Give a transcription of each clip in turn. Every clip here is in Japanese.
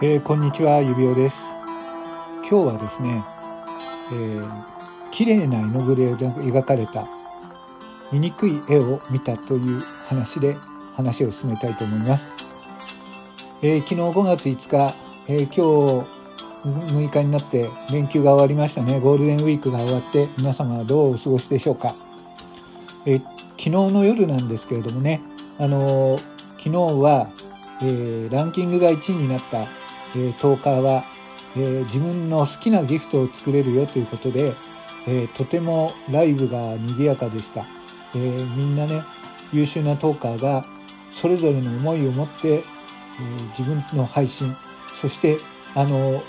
えー、こんにちは指輪です。今日はですね、えー、綺麗な絵の具で描かれた醜い絵を見たという話で話を進めたいと思います、えー、昨日5月5日、えー、今日6日になって連休が終わりましたね。ゴールデンウィークが終わって皆様はどうお過ごしでしょうか、えー、昨日の夜なんですけれどもねあの昨日は、えランキングが1位になったえー、10日は、え、自分の好きなギフトを作れるよということで、え、とてもライブが賑やかでした、え、みんなね優秀なトーカーがそれぞれの思いを持って、え、自分の配信そしてあの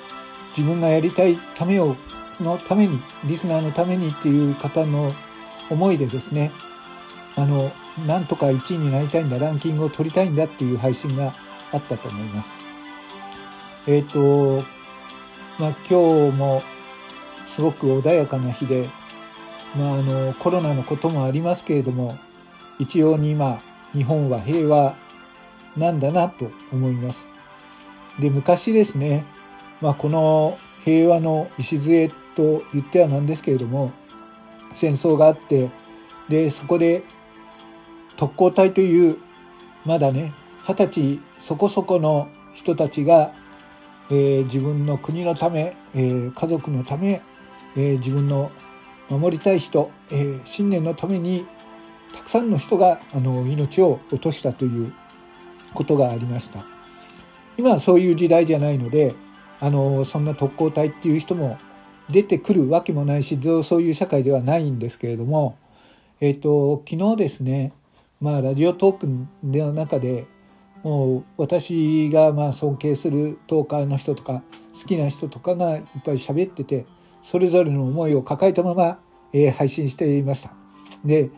自分がやりたいためをのためにリスナーのためにっていう方の思いでですねあのなんとか1位になりたいんだランキングを取りたいんだっていう配信があったと思います。えっ、ー、と、まあ、今日もすごく穏やかな日で、まあ、あのコロナのこともありますけれども一応に今日本は平和なんだなと思います。で昔ですね、まあ、この平和の礎と言ってはなんですけれども戦争があってでそこで特攻隊というまだね二十歳そこそこの人たちがえー、自分の国のため、えー、家族のため、えー、自分の守りたい人、えー、信念のためにたくさんの人があの命を落としたということがありました。今はそういう時代じゃないのであのそんな特攻隊っていう人も出てくるわけもないしそういう社会ではないんですけれども、えーと、昨日ですねまあラジオトークの中でもう私がまあ尊敬するトーカーの人とか好きな人とかがいっぱい喋っててそれぞれの思いを抱えたまま、えー、配信していました。で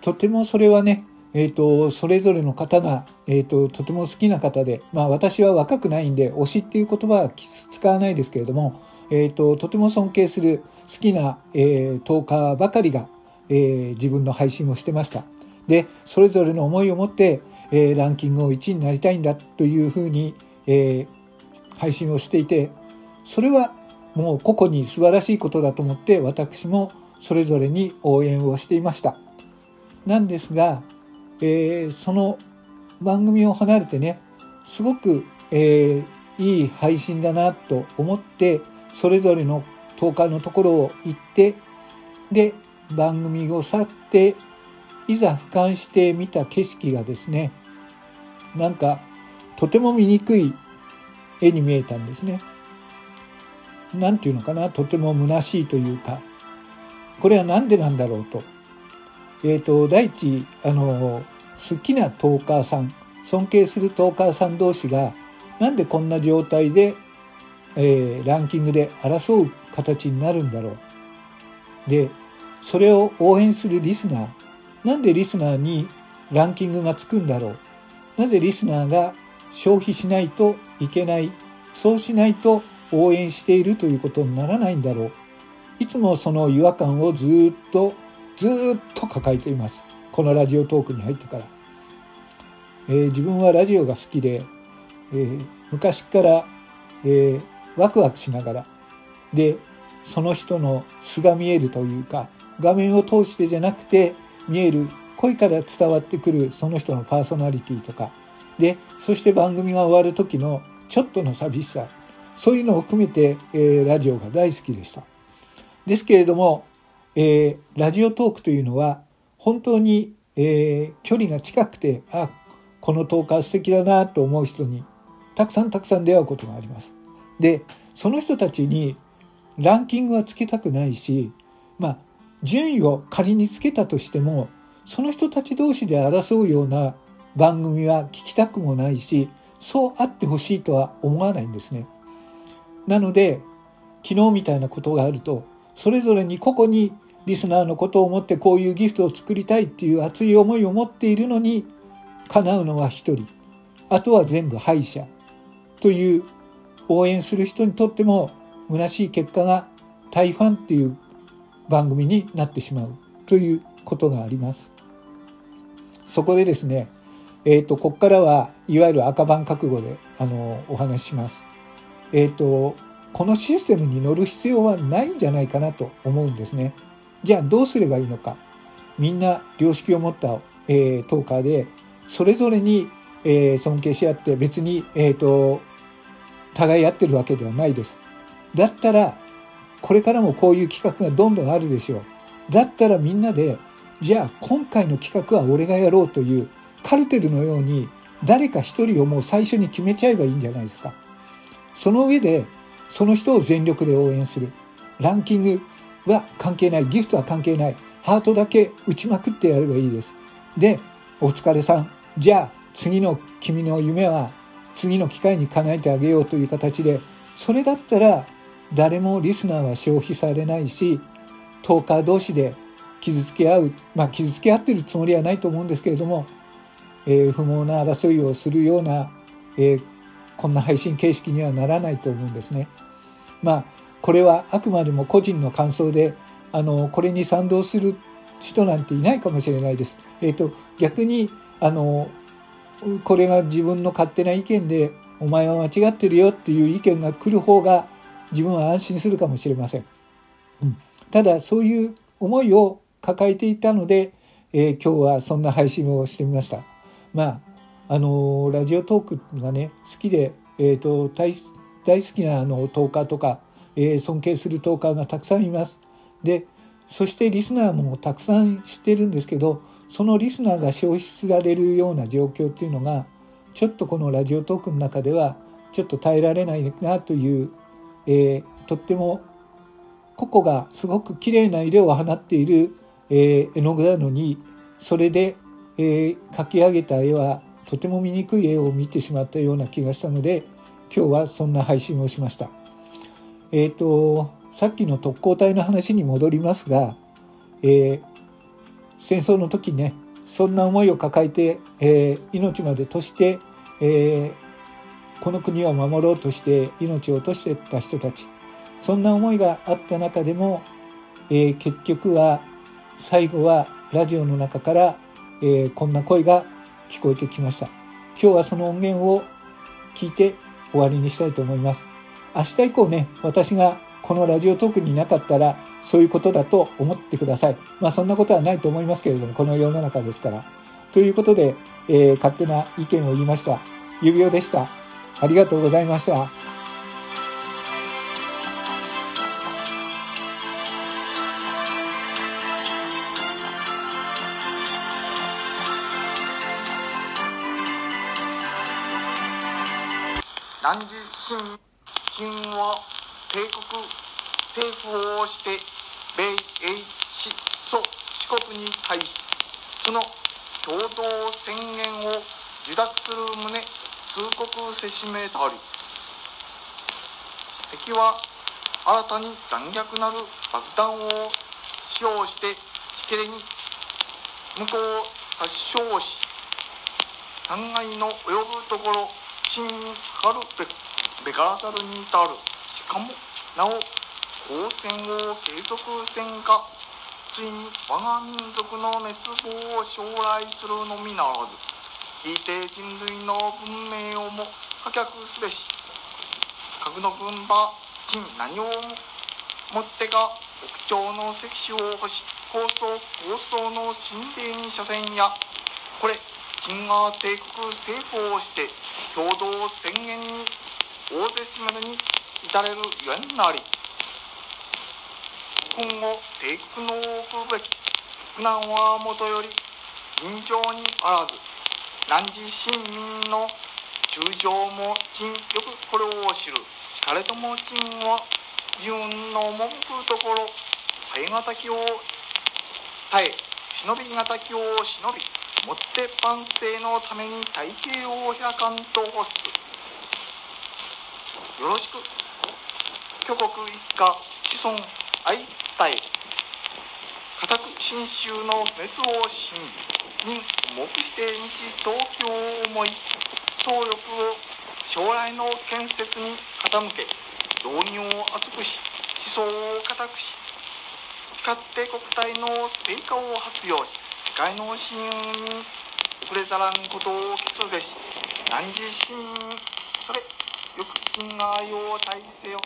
とてもそれはね、えーと、それぞれの方が、えーと、とても好きな方で、まあ、私は若くないんで推しっていう言葉は使わないですけれども、えーと、とても尊敬する好きな、えー、トーカーばかりが、えー、自分の配信をしてました。でそれぞれの思いを持ってえー、ランキングを1位になりたいんだというふうに、えー、配信をしていてそれはもう個々に素晴らしいことだと思って私もそれぞれに応援をしていました。なんですが、えー、その番組を離れてねすごく、えー、いい配信だなと思ってそれぞれの10日のところを行ってで番組を去っていざ俯瞰してみた景色がですねなんかとても醜い絵に見えたんですね。なんていうのかな？とても虚しいというかこれは何でなんだろうと。えっ、ー、と第一あの好きなトーカーさん尊敬するトーカーさん同士がなんでこんな状態で、えー、ランキングで争う形になるんだろう。でそれを応援するリスナーなんでリスナーにランキングがつくんだろうなぜリスナーが消費しないといけない。そうしないと応援しているということにならないんだろう。いつもその違和感をずっとずっと抱えています。このラジオトークに入ってから、えー、自分はラジオが好きで、えー、昔から、えー、ワクワクしながらでその人の素が見えるというか画面を通してじゃなくて見える声から伝わってくるその人のパーソナリティとかでそして番組が終わる時のちょっとの寂しさそういうのを含めて、えー、ラジオが大好きでした。ですけれども、えー、ラジオトークというのは本当に、えー、距離が近くてあこのトーカー素敵だなと思う人にたくさんたくさん出会うことがあります。でその人たちにランキングはつけたくないしまあ順位を仮につけたとしてもその人たち同士で争うような番組は聞きたくもないしそうあってほしいとは思わないんですね。なので昨日みたいなことがあるとそれぞれに個々にリスナーのことを思ってこういうギフトを作りたいっていう熱い思いを持っているのに叶うのは一人あとは全部敗者という応援する人にとっても虚しい結果が大ファンっていう番組になってしまうということがあります。そこでですね、えっ、ー、と、ここからはいわゆる赤番覚悟で、あの、お話しします。えーと、このシステムに乗る必要はないんじゃないかなと思うんですね。じゃあどうすればいいのか。みんな良識を持った、えー、トーカーでそれぞれに、えー、尊敬し合って別に、えーと、互い合ってるわけではないです。だったらこれからもこういう企画がどんどんあるでしょう。だったらみんなでじゃあ今回の企画は俺がやろうというカルテルのように誰か一人をもう最初に決めちゃえばいいんじゃないですか。その上でその人を全力で応援する。ランキングは関係ない。ギフトは関係ない。ハートだけ打ちまくってやればいいです。で、お疲れさん。じゃあ次の君の夢は次の機会に叶えてあげようという形で、それだったら誰もリスナーは消費されないし、トーカー同士で傷つけ合う、まあ傷つけ合ってるつもりはないと思うんですけれども、えー、不毛な争いをするような、えー、こんな配信形式にはならないと思うんですね。まあこれはあくまでも個人の感想であのこれに賛同する人なんていないかもしれないです。えっ、ー、と逆にあのこれが自分の勝手な意見でお前は間違ってるよっていう意見が来る方が自分は安心するかもしれません。うん、ただそういう思いを抱えていたので、えー、今日はそんな配信をしてみました。まああのラジオトークがね好きで、えーと、大大好きなあのトーカーとか、えー、尊敬するトーカーがたくさんいます。でそしてリスナーもたくさん知ってるんですけどそのリスナーが消費されるような状況っていうのがちょっとこのラジオトークの中ではちょっと耐えられないなという、えー、とっても個々がすごく綺麗な色を放っている、えー、絵の具なのにそれでえー、描き上げた絵はとても醜い絵を見てしまったような気がしたので今日はそんな配信をしました。えっ、ー、とさっきの特攻隊の話に戻りますが、えー、戦争の時ねそんな思いを抱えて、えー、命までとして、えこの国を守ろうとして命を落としてった人たちそんな思いがあった中でも、え結局は最後はラジオの中からえー、こんな声が聞こえてきました。今日はその音源を聞いて終わりにしたいと思います。明日以降ね、私がこのラジオトークにいなかったらそういうことだと思ってください。まあそんなことはないと思いますけれども、この世の中ですから。ということで、えー、勝手な意見を言いました。指輪でした。ありがとうございました。南次新清は帝国政府をして米英四祖四国に対しその共同宣言を受諾する旨通告せしめたり敵は新たに残虐なる爆弾を使用してしけれに向こうを殺傷し残骸の及ぶところ真にかるべべからざるに至るしかもなお交戦を継続せんかついに我が民族の滅亡を将来するのみならず聞いて人類の文明をも破却すべし核の軍馬金何をもってか屋上の石種を欲し高層高層の神殿に車線やこれ金河帝国政府をして共同宣言に大勢しまでに至れるゆえんなり今後帝国の置くべき苦難はもとより尋常にあらず汝市民の中将も陳よくこれを知るしかれとも陳は自分の文句ところ耐え難きを耐え忍び難きを忍びもって万世のために大計を開かんと欲す。よろしく。巨国一家子孫愛たえ固く信州の滅を信じに目して日東京を思い。総力を将来の建設に傾け。道義を厚くし思想を固くし。誓って国体の成果を発揚し。界の信用に遅れざらんことを基礎べし何時親それよく賃愛を大せよ